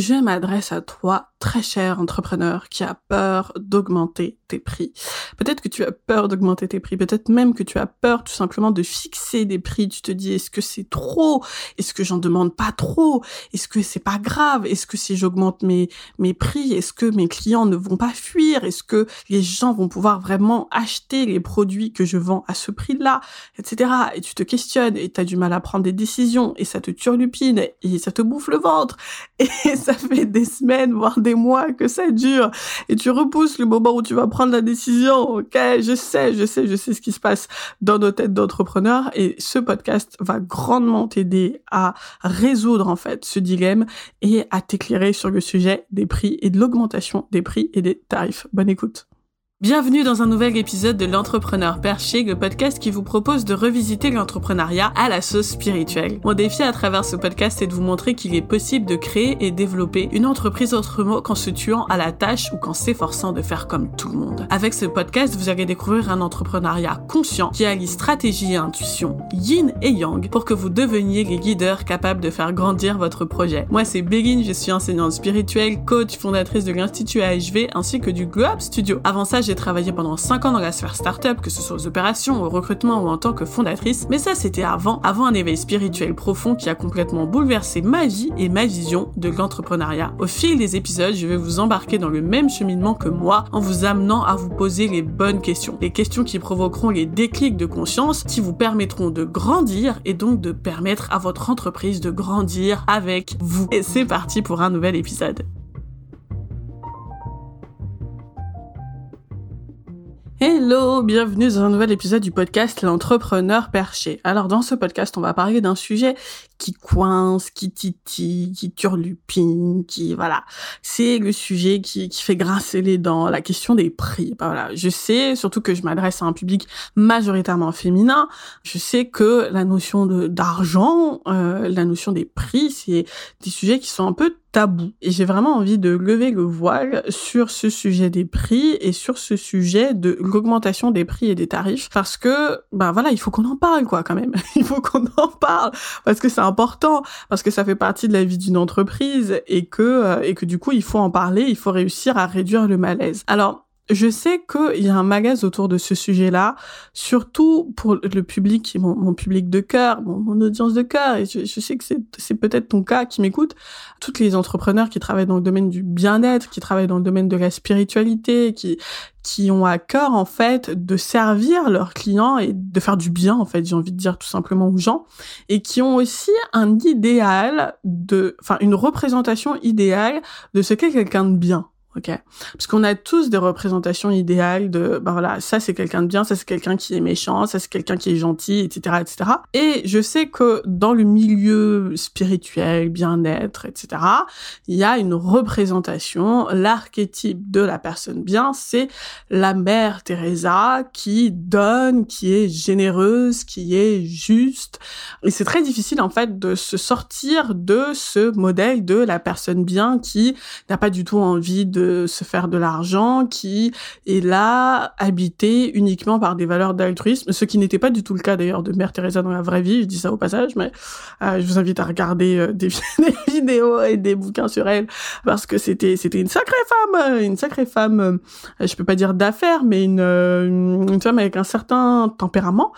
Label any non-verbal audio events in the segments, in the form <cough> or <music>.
je m'adresse à toi, très cher entrepreneur, qui a peur d'augmenter tes prix. Peut-être que tu as peur d'augmenter tes prix, peut-être même que tu as peur tout simplement de fixer des prix. Tu te dis, est-ce que c'est trop? Est-ce que j'en demande pas trop? Est-ce que c'est pas grave? Est-ce que si j'augmente mes, mes prix, est-ce que mes clients ne vont pas fuir? Est-ce que les gens vont pouvoir vraiment acheter les produits que je vends à ce prix-là? Etc. Et tu te questionnes et tu as du mal à prendre des décisions et ça te turlupine et ça te bouffe le ventre et <laughs> ça fait des semaines, voire des mois que ça dure et tu repousses le moment où tu vas prendre la décision. Ok, je sais, je sais, je sais ce qui se passe dans nos têtes d'entrepreneurs et ce podcast va grandement t'aider à résoudre en fait ce dilemme et à t'éclairer sur le sujet des prix et de l'augmentation des prix et des tarifs. Bonne écoute. Bienvenue dans un nouvel épisode de l'entrepreneur perché, le podcast qui vous propose de revisiter l'entrepreneuriat à la sauce spirituelle. Mon défi à travers ce podcast est de vous montrer qu'il est possible de créer et développer une entreprise autrement qu'en se tuant à la tâche ou qu'en s'efforçant de faire comme tout le monde. Avec ce podcast, vous allez découvrir un entrepreneuriat conscient qui allie stratégie et intuition, yin et yang, pour que vous deveniez les guideurs capables de faire grandir votre projet. Moi, c'est Béline, je suis enseignante spirituelle, coach, fondatrice de l'Institut AHV ainsi que du Globe Studio. Avant ça, j'ai travaillé pendant 5 ans dans la sphère startup, que ce soit aux opérations, au recrutement ou en tant que fondatrice, mais ça c'était avant, avant un éveil spirituel profond qui a complètement bouleversé ma vie et ma vision de l'entrepreneuriat. Au fil des épisodes, je vais vous embarquer dans le même cheminement que moi en vous amenant à vous poser les bonnes questions. Les questions qui provoqueront les déclics de conscience qui vous permettront de grandir et donc de permettre à votre entreprise de grandir avec vous. Et c'est parti pour un nouvel épisode. Hello, bienvenue dans un nouvel épisode du podcast L'entrepreneur perché. Alors dans ce podcast, on va parler d'un sujet qui coince, qui titille, qui turlupine, qui voilà. C'est le sujet qui, qui fait grincer les dents, la question des prix. Bah, voilà, je sais, surtout que je m'adresse à un public majoritairement féminin, je sais que la notion de d'argent, euh, la notion des prix, c'est des sujets qui sont un peu Et j'ai vraiment envie de lever le voile sur ce sujet des prix et sur ce sujet de l'augmentation des prix et des tarifs parce que, ben voilà, il faut qu'on en parle, quoi, quand même. <laughs> il faut qu'on en parle parce que c'est important, parce que ça fait partie de la vie d'une entreprise et que, euh, et que du coup, il faut en parler, il faut réussir à réduire le malaise. Alors, je sais qu'il y a un magasin autour de ce sujet-là, surtout pour le public, mon, mon public de cœur, mon, audience de cœur, et je, je sais que c'est peut-être ton cas qui m'écoute, toutes les entrepreneurs qui travaillent dans le domaine du bien-être, qui travaillent dans le domaine de la spiritualité, qui qui ont à cœur en fait de servir leurs clients et de faire du bien en fait, j'ai envie de dire tout simplement aux gens, et qui ont aussi un idéal de, enfin une représentation idéale de ce qu'est quelqu'un de bien Parce qu'on a tous des représentations idéales de, bah voilà, ça c'est quelqu'un de bien, ça c'est quelqu'un qui est méchant, ça c'est quelqu'un qui est gentil, etc., etc. Et je sais que dans le milieu spirituel, bien-être, etc., il y a une représentation, l'archétype de la personne bien, c'est la mère Teresa qui donne, qui est généreuse, qui est juste. Et c'est très difficile en fait de se sortir de ce modèle de la personne bien qui n'a pas du tout envie de se faire de l'argent, qui est là, habité uniquement par des valeurs d'altruisme, ce qui n'était pas du tout le cas d'ailleurs de Mère Teresa dans la vraie vie, je dis ça au passage, mais euh, je vous invite à regarder euh, des, <laughs> vidéos et des bouquins sur elle, parce que c'était c'était une sacrée femme, une sacrée femme, euh, je peux pas dire d'affaires, mais une, une, femme avec un certain tempérament,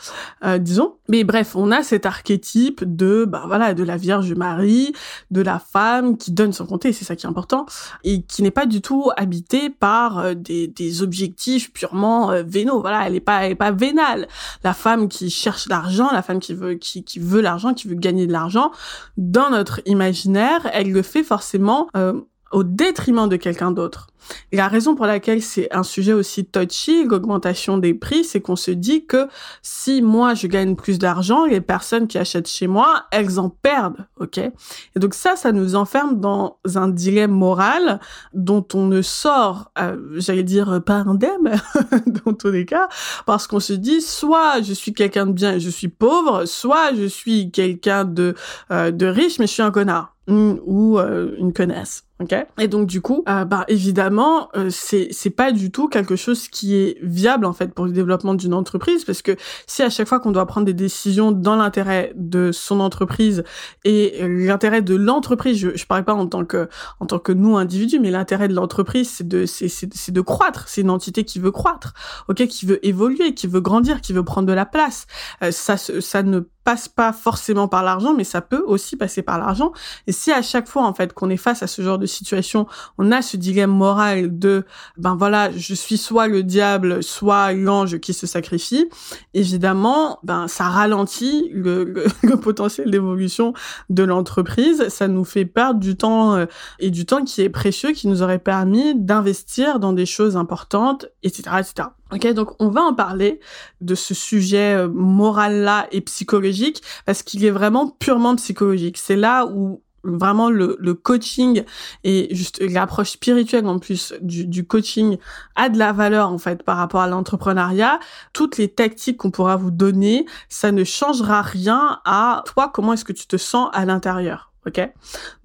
disons. Mais bref, on a cet archétype de, bah voilà, de la Vierge Marie, de la femme qui donne son compter, c'est ça qui est important, et qui n'est pas du tout habité par euh, des, objectifs purement euh, vénaux. Voilà, elle est pas, vénale. La femme qui cherche l'argent, la femme qui veut, qui, qui veut l'argent, qui veut gagner de l'argent, dans notre imaginaire, elle le fait forcément euh, au détriment de quelqu'un d'autre. La raison pour laquelle c'est un sujet aussi touchy, l'augmentation des prix, c'est qu'on se dit que si moi je gagne plus d'argent, les personnes qui achètent chez moi, elles en perdent, ok? Et donc ça, ça nous enferme dans un dilemme moral dont on ne sort, euh, j'allais dire pas indemne, <laughs> dans tous les cas, parce qu'on se dit soit je suis quelqu'un de bien et je suis pauvre, soit je suis quelqu'un de euh, de riche mais je suis un connard. ou une connasse. Ok? Et donc du coup, euh, bah évidemment, euh, c'est pas du tout quelque chose qui est viable en fait pour le développement d'une entreprise parce que si à chaque fois qu'on doit prendre des décisions dans l'intérêt de son entreprise et l'intérêt de l'entreprise, je je parle pas en tant que en tant que nous individus, mais l'intérêt de l'entreprise c'est de c'est de croître, c'est une entité qui veut croître, ok, qui veut évoluer, qui veut grandir, qui veut prendre de la place. Euh, ça ça ne passe pas forcément par l'argent, mais ça peut aussi passer par l'argent. Et si à chaque fois, en fait, qu'on est face à ce genre de situation, on a ce dilemme moral de, ben voilà, je suis soit le diable, soit l'ange qui se sacrifie, évidemment, ben ça ralentit le, <laughs> potentiel d'évolution de l'entreprise. Ça nous fait perdre du temps euh, et du temps qui est précieux, qui nous aurait permis d'investir dans des choses importantes, etc., etc. Ok, donc on va en parler de ce sujet euh, moral-là et psychologique parce qu'il est vraiment purement psychologique. C'est là où vraiment le, le, coaching et juste l'approche spirituelle en plus du, du, coaching a de la valeur en fait par rapport à l'entrepreneuriat. Toutes les tactiques qu'on pourra vous donner, ça ne changera rien à toi comment est-ce que tu te sens à l'intérieur?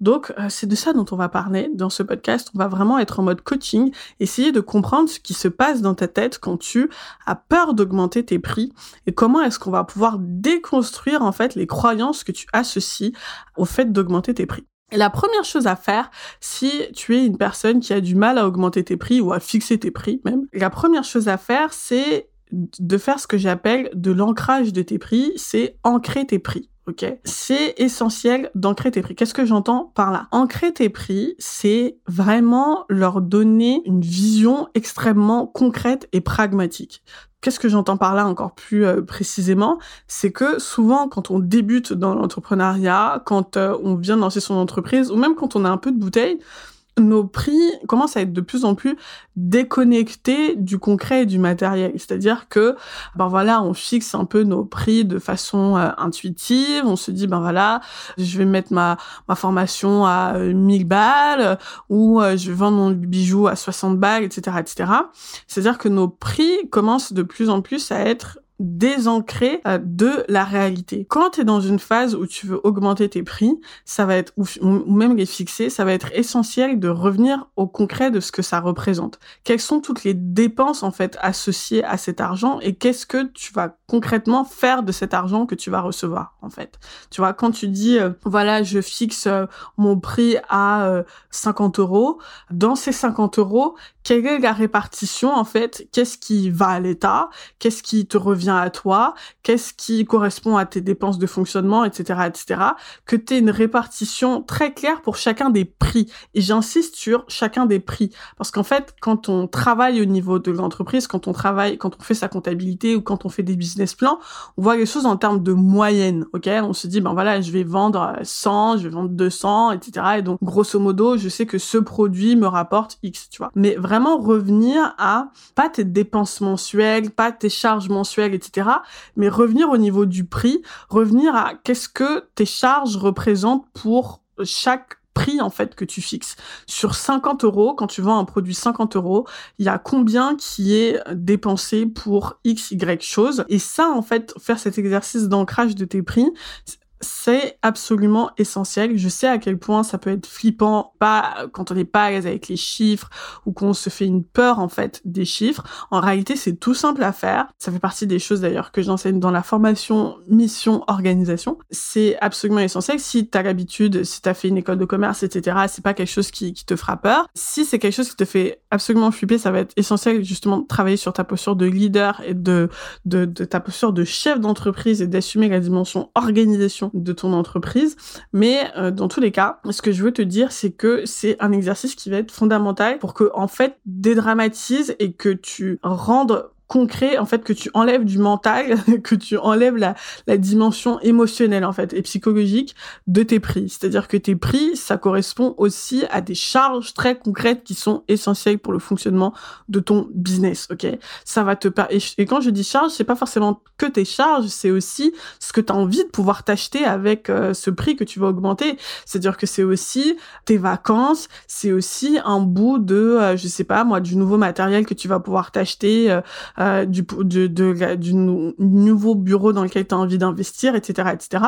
Donc euh, c'est de ça dont on va parler dans ce podcast. On va vraiment être en mode coaching, essayer de comprendre ce qui se passe dans ta tête quand tu as peur d'augmenter tes prix et comment est-ce qu'on va pouvoir déconstruire en fait les croyances que tu associes au fait d'augmenter tes prix. Et la première chose à faire, si tu es une personne qui a du mal à augmenter tes prix ou à fixer tes prix même, la première chose à faire, c'est de faire ce que j'appelle de l'ancrage de tes prix, c'est ancrer tes prix ok C'est essentiel d'ancrer tes prix. Qu'est-ce que j'entends par là? Ancrer tes prix, c'est vraiment leur donner une vision extrêmement concrète et pragmatique. Qu'est-ce que j'entends par là encore plus euh, précisément? C'est que souvent, quand on débute dans l'entrepreneuriat, quand euh, on vient de lancer son entreprise, ou même quand on a un peu de bouteille, nos prix commencent à être de plus en plus déconnectés du concret et du matériel. C'est-à-dire que, ben voilà, on fixe un peu nos prix de façon euh, intuitive. On se dit, ben voilà, je vais mettre ma, ma formation à 1000 euh, balles ou euh, je vais vendre mon bijou à 60 balles, etc., etc. C'est-à-dire que nos prix commencent de plus en plus à être désancré euh, de la réalité. Quand tu es dans une phase où tu veux augmenter tes prix, ça va être ou, même les fixer, ça va être essentiel de revenir au concret de ce que ça représente. Quelles sont toutes les dépenses en fait associées à cet argent et qu'est-ce que tu vas concrètement faire de cet argent que tu vas recevoir en fait? Tu vois quand tu dis euh, voilà je fixe euh, mon prix à 50 euros, dans ces 50 euros quelle est la répartition en fait? Qu'est-ce qui va à l'État? Qu'est-ce qui te revient? À toi Qu'est-ce qui correspond à tes dépenses de fonctionnement, etc., etc. Que tu aies une répartition très claire pour chacun des prix. Et j'insiste sur chacun des prix parce qu'en fait, quand on travaille au niveau de l'entreprise, quand on travaille, quand on fait sa comptabilité ou quand on fait des business plans, on voit les choses en termes de moyenne. Ok? On se dit ben voilà, je vais vendre 100, je vais vendre 200, etc. Et donc grosso modo, je sais que ce produit me rapporte X, tu vois. Mais vraiment vraiment revenir à pas tes dépenses mensuelles, pas tes charges mensuelles, etc. Mais revenir au niveau du prix, revenir à qu'est-ce que tes charges représentent pour chaque prix en fait que tu fixes. Sur 50 euros, quand tu vends un produit 50 euros, il y a combien qui est dépensé pour X, Y chose. Et ça, en fait, faire cet exercice d'ancrage de tes prix, c'est absolument essentiel. Je sais à quel point ça peut être flippant, pas quand on n'est pas à l'aise avec les chiffres ou qu'on se fait une peur en fait des chiffres. En réalité, c'est tout simple à faire. Ça fait partie des choses d'ailleurs que j'enseigne dans la formation mission organisation. C'est absolument essentiel. Si tu as l'habitude, si tu as fait une école de commerce, etc., c'est pas quelque chose qui, te fera peur. Si c'est quelque chose qui te fait absolument flipper, ça va être essentiel justement de travailler sur ta posture de leader et de ta posture de chef d'entreprise et d'assumer la dimension organisation de ton entreprise. Mais euh, dans tous les cas, ce que je veux te dire, c'est que c'est un exercice qui va être fondamental pour que, en fait, dédramatise et que tu rendes concret en fait que tu enlèves du mental, <laughs> que tu enlèves la, la dimension émotionnelle en fait et psychologique de tes prix. C'est-à-dire que tes prix, ça correspond aussi à des charges très concrètes qui sont essentielles pour le fonctionnement de ton business, ok? Ça va te et, quand je dis charge, c'est pas forcément que tes charges, c'est aussi ce que tu as envie de pouvoir t'acheter avec euh, ce prix que tu vas augmenter. C'est-à-dire que c'est aussi tes vacances, c'est aussi un bout de euh, je sais pas moi du nouveau matériel que tu vas pouvoir t'acheter euh, euh, du, de, du nouveau bureau dans lequel tu as envie d'investir, etc., etc.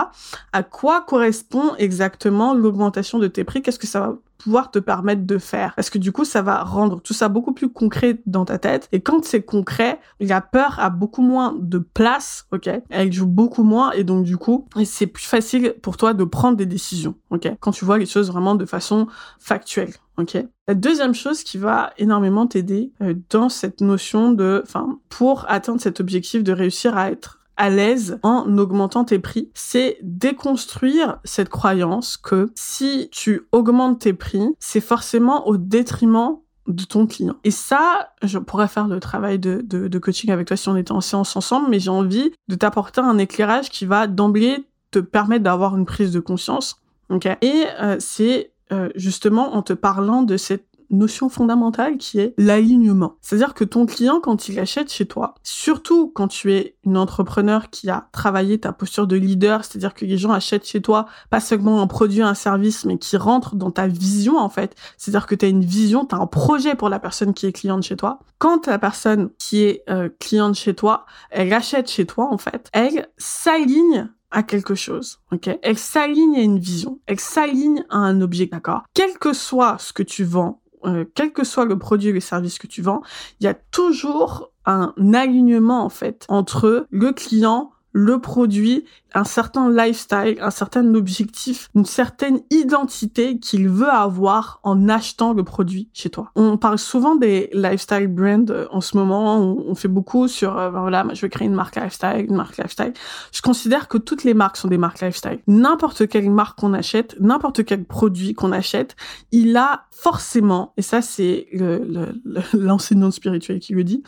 À quoi correspond exactement l'augmentation de tes prix? Qu'est-ce que ça va pouvoir te permettre de faire. Parce que du coup, ça va rendre tout ça beaucoup plus concret dans ta tête. Et quand c'est concret, la peur a beaucoup moins de place, ok? Elle joue beaucoup moins et donc du coup, c'est plus facile pour toi de prendre des décisions, ok? Quand tu vois les choses vraiment de façon factuelle. Ok? La deuxième chose qui va énormément t'aider euh, dans cette notion de, enfin, pour atteindre cet objectif de réussir à être à l'aise en augmentant tes prix, c'est déconstruire cette croyance que si tu augmentes tes prix, c'est forcément au détriment de ton client. Et ça, je pourrais faire le travail de, de, coaching avec toi si on était en séance ensemble, mais j'ai envie de t'apporter un éclairage qui va d'emblée te permettre d'avoir une prise de conscience. ok? Et euh, c'est euh, justement en te parlant de cette notion fondamentale qui est l'alignement. C'est-à-dire que ton client, quand il achète chez toi, surtout quand tu es une entrepreneur qui a travaillé ta posture de leader, c'est-à-dire que les gens achètent chez toi pas seulement un produit, un service, mais qui rentrent dans ta vision en fait. C'est-à-dire que tu as une vision, tu as un projet pour la personne qui est cliente chez toi. Quand la personne qui est euh, cliente chez toi, elle achète chez toi en fait, elle s'aligne à quelque chose, ok? Elle s'aligne à une vision, elle s'aligne à un objet, d'accord? Quel que soit ce que tu vends, euh, quel que soit le produit ou le service que tu vends, il y a toujours un alignement en fait entre le client, le produit un certain lifestyle, un certain objectif, une certaine identité qu'il veut avoir en achetant le produit chez toi. On parle souvent des lifestyle brands euh, en ce moment. On, fait beaucoup sur, euh, ben voilà, je veux créer une marque lifestyle, une marque lifestyle. Je considère que toutes les marques sont des marques lifestyle. N'importe quelle marque qu'on achète, n'importe quel produit qu'on achète, il a forcément, et ça c'est <laughs> l'enseignant spirituel qui le dit,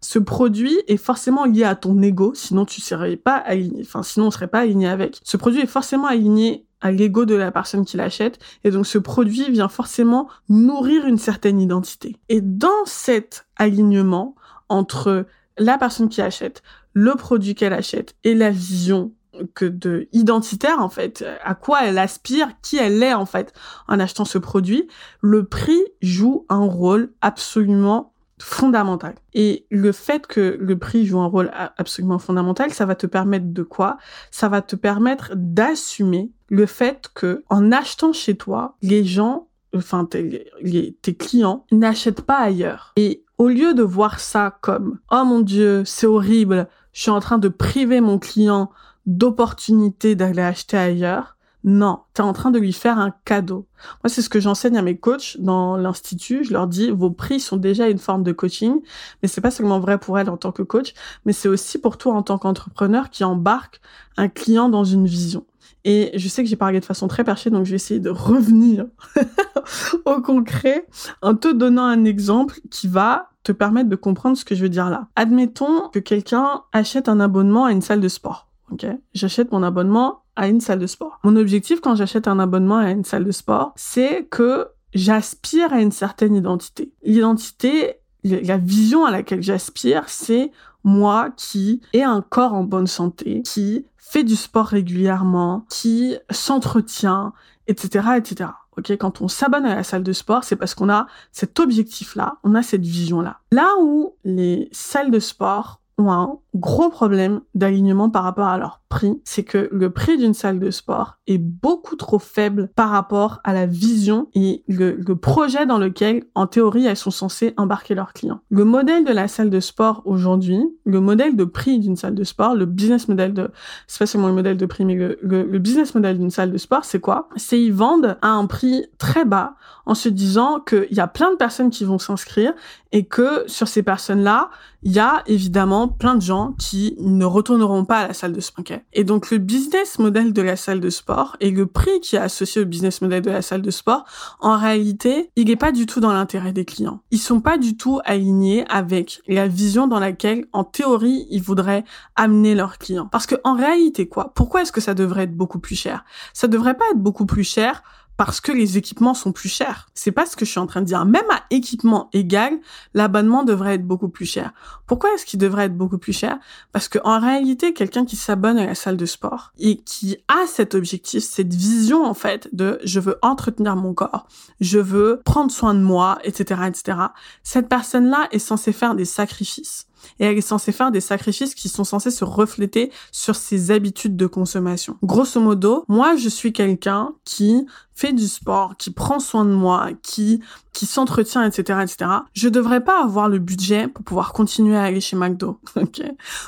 ce produit est forcément lié à ton ego, sinon tu serais pas aligné, enfin sinon on serait pas aligné avec. Ce produit est forcément aligné à l'ego de la personne qui l'achète et donc ce produit vient forcément nourrir une certaine identité. Et dans cet alignement entre la personne qui achète, le produit qu'elle achète et la vision que de identitaire en fait, à quoi elle aspire, qui elle est en fait en achetant ce produit, le prix joue un rôle absolument fondamental. Et le fait que le prix joue un rôle absolument fondamental, ça va te permettre de quoi? Ça va te permettre d'assumer le fait que en achetant chez toi, les gens, enfin tes, tes clients, n'achètent pas ailleurs. Et au lieu de voir ça comme oh mon dieu, c'est horrible, je suis en train de priver mon client d'opportunités d'aller acheter ailleurs, non, tu es en train de lui faire un cadeau. Moi, c'est ce que j'enseigne à mes coachs dans l'institut. Je leur dis, vos prix sont déjà une forme de coaching, mais c'est pas seulement vrai pour elle en tant que coach, mais c'est aussi pour toi en tant qu'entrepreneur qui embarque un client dans une vision. Et je sais que j'ai parlé de façon très perchée, donc je vais essayer de revenir <laughs> au concret en te donnant un exemple qui va te permettre de comprendre ce que je veux dire là. Admettons que quelqu'un achète un abonnement à une salle de sport. Ok, j'achète mon abonnement à une salle de sport. Mon objectif quand j'achète un abonnement à une salle de sport, c'est que j'aspire à une certaine identité. L'identité, la vision à laquelle j'aspire, c'est moi qui ai un corps en bonne santé, qui fait du sport régulièrement, qui s'entretient, etc., etc. Ok, quand on s'abonne à la salle de sport, c'est parce qu'on a cet objectif-là, on a cette vision-là. Là où les salles de sport ont un gros problème d'alignement par rapport à leur prix, c'est que le prix d'une salle de sport est beaucoup trop faible par rapport à la vision et le, projet dans lequel, en théorie, elles sont censées embarquer leurs clients. Le modèle de la salle de sport aujourd'hui, le modèle de prix d'une salle de sport, le business model de, c'est pas seulement le modèle de prix, mais le, le business model d'une salle de sport, c'est quoi? C'est ils vendent à un prix très bas en se disant qu'il y a plein de personnes qui vont s'inscrire et que sur ces personnes-là, il y a évidemment plein de gens qui ne retourneront pas à la salle de sport. Et donc le business model de la salle de sport et le prix qui est associé au business model de la salle de sport, en réalité, il n'est pas du tout dans l'intérêt des clients. Ils sont pas du tout alignés avec la vision dans laquelle, en théorie, ils voudraient amener leurs clients. Parce que en réalité, quoi? Pourquoi est-ce que ça devrait être beaucoup plus cher? Ça devrait pas être beaucoup plus cher parce que les équipements sont plus chers. C'est pas ce que je suis en train de dire. Même à équipement égal, l'abonnement devrait être beaucoup plus cher. Pourquoi est-ce qu'il devrait être beaucoup plus cher? Parce que en réalité, quelqu'un qui s'abonne à la salle de sport et qui a cet objectif, cette vision en fait de je veux entretenir mon corps, je veux prendre soin de moi, etc., etc. Cette personne-là est censée faire des sacrifices. Et elle est censée faire des sacrifices qui sont censés se refléter sur ses habitudes de consommation. Grosso modo, moi je suis quelqu'un qui fait du sport, qui prend soin de moi, qui qui s'entretient, etc., etc. Je devrais pas avoir le budget pour pouvoir continuer à aller chez McDo. <laughs> Ok,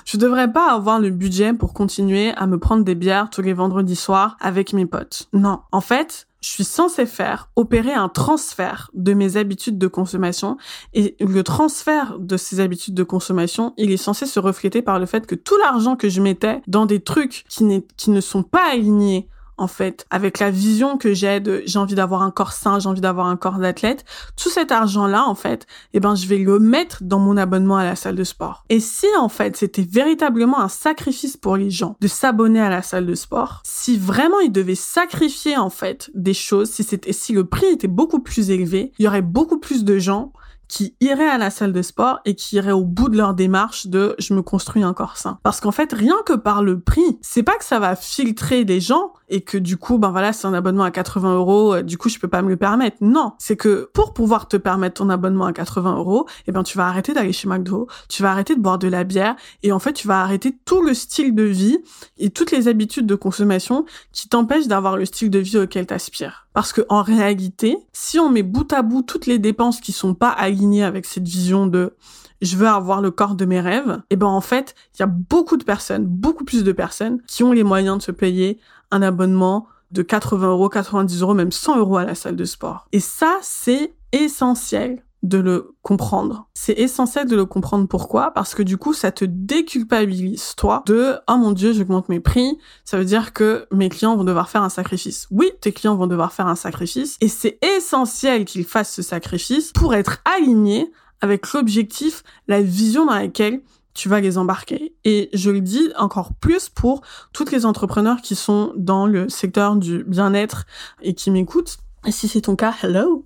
je devrais pas avoir le budget pour continuer à me prendre des bières tous les vendredis soirs avec mes potes. Non, en fait, je suis censée faire opérer un transfert de mes habitudes de consommation et le transfert de ces habitudes de consommation, il est censé se refléter par le fait que tout l'argent que je mettais dans des trucs qui, qui ne sont pas alignés en fait, avec la vision que j'ai de j'ai envie d'avoir un corps sain, j'ai envie d'avoir un corps d'athlète, tout cet argent-là, en fait, eh ben, je vais le mettre dans mon abonnement à la salle de sport. Et si, en fait, c'était véritablement un sacrifice pour les gens de s'abonner à la salle de sport, si vraiment ils devaient sacrifier, en fait, des choses, si c'était, si le prix était beaucoup plus élevé, il y aurait beaucoup plus de gens qui iraient à la salle de sport et qui iraient au bout de leur démarche de je me construis un corps sain. Parce qu'en fait, rien que par le prix, c'est pas que ça va filtrer des gens et que du coup, ben voilà, c'est un abonnement à 80 euros, euh, du coup, je peux pas me le permettre. Non, c'est que pour pouvoir te permettre ton abonnement à 80 euros, eh ben, tu vas arrêter d'aller chez McDo, tu vas arrêter de boire de la bière et en fait, tu vas arrêter tout le style de vie et toutes les habitudes de consommation qui t'empêchent d'avoir le style de vie auquel t'aspires. Parce que en réalité, si on met bout à bout toutes les dépenses qui sont pas alignées avec cette vision de je veux avoir le corps de mes rêves, et eh ben en fait, il y a beaucoup de personnes, beaucoup plus de personnes qui ont les moyens de se payer un abonnement de 80 euros, 90 euros, même 100 euros à la salle de sport. Et ça, c'est essentiel de le comprendre. C'est essentiel de le comprendre pourquoi? Parce que du coup, ça te déculpabilise toi de "Oh mon dieu, j'augmente mes prix, ça veut dire que mes clients vont devoir faire un sacrifice." Oui, tes clients vont devoir faire un sacrifice et c'est essentiel qu'ils fassent ce sacrifice pour être alignés avec l'objectif, la vision dans laquelle tu vas les embarquer. Et je le dis encore plus pour toutes les entrepreneurs qui sont dans le secteur du bien-être et qui m'écoutent. Et si c'est ton cas, hello!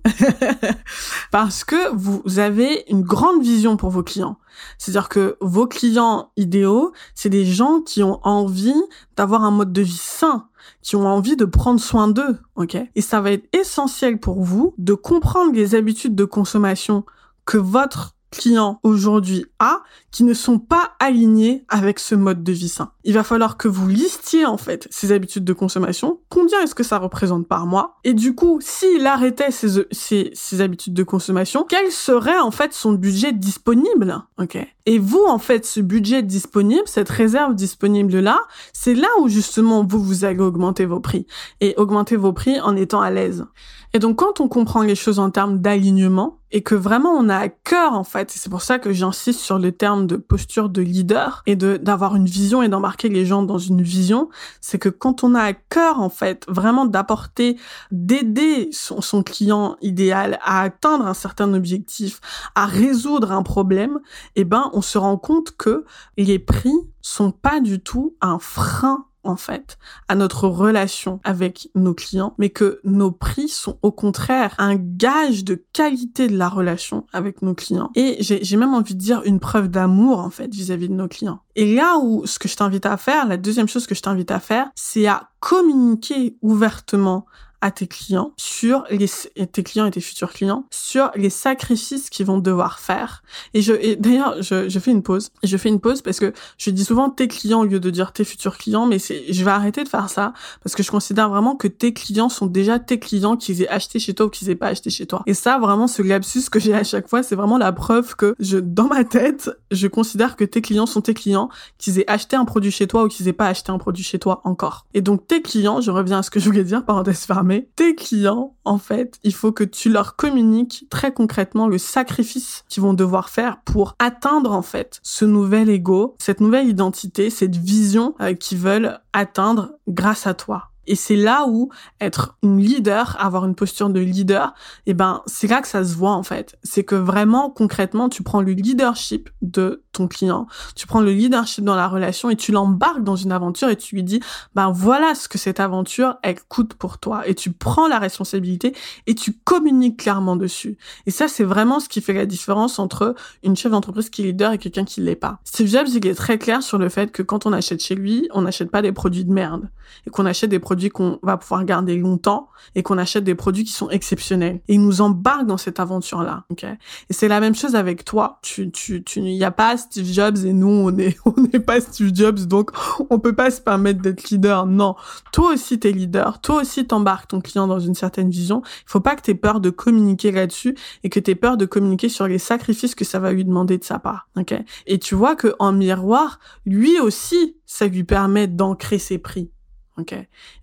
<laughs> Parce que vous avez une grande vision pour vos clients. C'est-à-dire que vos clients idéaux, c'est des gens qui ont envie d'avoir un mode de vie sain, qui ont envie de prendre soin d'eux, ok? Et ça va être essentiel pour vous de comprendre les habitudes de consommation que votre client aujourd'hui a qui ne sont pas alignés avec ce mode de vie sain. Il va falloir que vous listiez en fait ses habitudes de consommation, combien est-ce que ça représente par mois, et du coup, s'il arrêtait ses, ses, ses, habitudes de consommation, quel serait en fait son budget disponible? Ok. Et vous, en fait, ce budget disponible, cette réserve disponible là, c'est là où justement vous vous allez augmenter vos prix et augmenter vos prix en étant à l'aise. Et donc quand on comprend les choses en termes d'alignement et que vraiment on a à cœur en fait, c'est pour ça que j'insiste sur le terme de posture de leader et d'avoir une vision et d'embarquer les gens dans une vision, c'est que quand on a à cœur en fait vraiment d'apporter, d'aider son, son client idéal à atteindre un certain objectif, à résoudre un problème, eh ben on se rend compte que les prix sont pas du tout un frein en fait, à notre relation avec nos clients, mais que nos prix sont au contraire un gage de qualité de la relation avec nos clients. Et j'ai même envie de dire une preuve d'amour, en fait, vis-à-vis de nos clients. Et là où ce que je t'invite à faire, la deuxième chose que je t'invite à faire, c'est à communiquer ouvertement à tes clients sur les tes clients et tes futurs clients sur les sacrifices qu'ils vont devoir faire. Et je et d'ailleurs je, je fais une pause. Je fais une pause parce que je dis souvent tes clients au lieu de dire tes futurs clients, mais c'est je vais arrêter de faire ça parce que je considère vraiment que tes clients sont déjà tes clients qu'ils aient acheté chez toi ou qu'ils aient pas acheté chez toi. Et ça vraiment ce lapsus que j'ai à chaque fois, c'est vraiment la preuve que je dans ma tête, je considère que tes clients sont tes clients qu'ils aient acheté un produit chez toi ou qu'ils aient pas acheté un produit chez toi encore. Et donc tes clients, je reviens à ce que je voulais dire parenthèse fermée tes clients, en fait, il faut que tu leur communiques très concrètement le sacrifice qu'ils vont devoir faire pour atteindre, en fait, ce nouvel ego, cette nouvelle identité, cette vision euh, qu'ils veulent atteindre grâce à toi. Et c'est là où être une leader, avoir une posture de leader, eh ben, c'est là que ça se voit, en fait. C'est que vraiment, concrètement, tu prends le leadership de ton client, tu prends le leadership dans la relation et tu l'embarques dans une aventure et tu lui dis, ben voilà ce que cette aventure, elle coûte pour toi. Et tu prends la responsabilité et tu communiques clairement dessus. Et ça, c'est vraiment ce qui fait la différence entre une chef d'entreprise qui est leader et quelqu'un qui l'est pas. Steve Jobs, il est très clair sur le fait que quand on achète chez lui, on n'achète pas des produits de merde et qu'on achète des produits qu'on va pouvoir garder longtemps et qu'on achète des produits qui sont exceptionnels. Et il nous embarque dans cette aventure-là, ok? Et c'est la même chose avec toi. Tu, tu, tu, il n'y a pas Steve Jobs et nous, on est, <laughs> on n'est pas Steve Jobs, donc on peut pas se permettre d'être leader. Non. Toi aussi, t'es leader. Toi aussi, t'embarques ton client dans une certaine vision. Il faut pas que t'aies peur de communiquer là-dessus et que t'aies peur de communiquer sur les sacrifices que ça va lui demander de sa part. Ok? Et tu vois que en miroir, lui aussi, ça lui permet d'ancrer ses prix ok?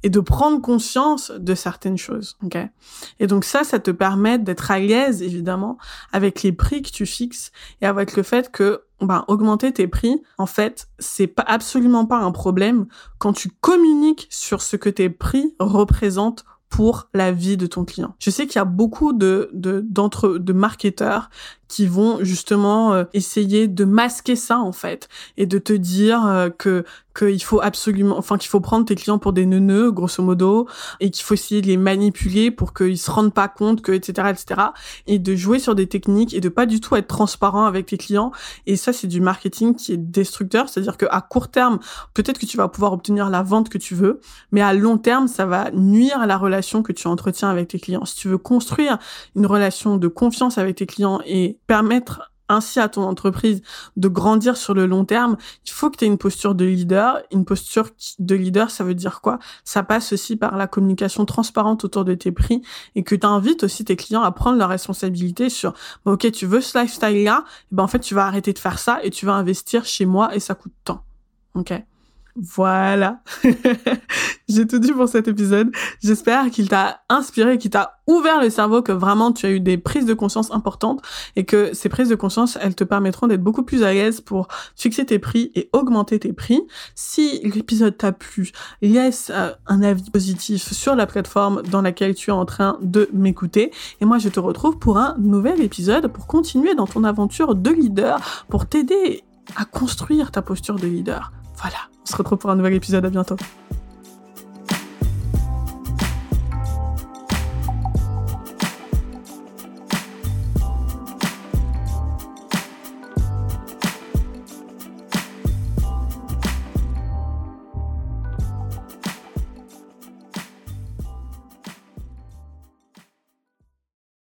Et de prendre conscience de certaines choses, ok? Et donc ça, ça te permet d'être à l'aise, évidemment, avec les prix que tu fixes et avec le fait que, ben, augmenter tes prix, en fait, c'est pas absolument pas un problème quand tu communiques sur ce que tes prix représentent pour la vie de ton client. Je sais qu'il y a beaucoup de d'entre de marketeurs qui vont justement euh, essayer de masquer ça en fait et de te dire euh, que qu'il faut absolument enfin qu'il faut prendre tes clients pour des neuneux grosso modo et qu'il faut essayer de les manipuler pour qu'ils se rendent pas compte que etc etc et de jouer sur des techniques et de pas du tout être transparent avec tes clients. Et ça c'est du marketing qui est destructeur. C'est-à-dire que à court terme peut-être que tu vas pouvoir obtenir la vente que tu veux mais à long terme ça va nuire à la relation que tu entretiens avec tes clients. Si tu veux construire une relation de confiance avec tes clients et permettre ainsi à ton entreprise de grandir sur le long terme, il faut que tu aies une posture de leader. Une posture de leader, ça veut dire quoi? Ça passe aussi par la communication transparente autour de tes prix et que tu invites aussi tes clients à prendre leur responsabilité sur OK, tu veux ce lifestyle-là, eh ben en fait, tu vas arrêter de faire ça et tu vas investir chez moi et ça coûte tant. OK? Voilà. <laughs> J'ai tout dit pour cet épisode. J'espère qu'il t'a inspiré, qu'il t'a ouvert le cerveau, que vraiment tu as eu des prises de conscience importantes et que ces prises de conscience, elles te permettront d'être beaucoup plus à l'aise pour fixer tes prix et augmenter tes prix. Si l'épisode t'a plu, laisse euh, un avis positif sur la plateforme dans laquelle tu es en train de m'écouter. Et moi, je te retrouve pour un nouvel épisode pour continuer dans ton aventure de leader, pour t'aider à construire ta posture de leader. Voilà, on se retrouve pour un nouvel épisode, à bientôt.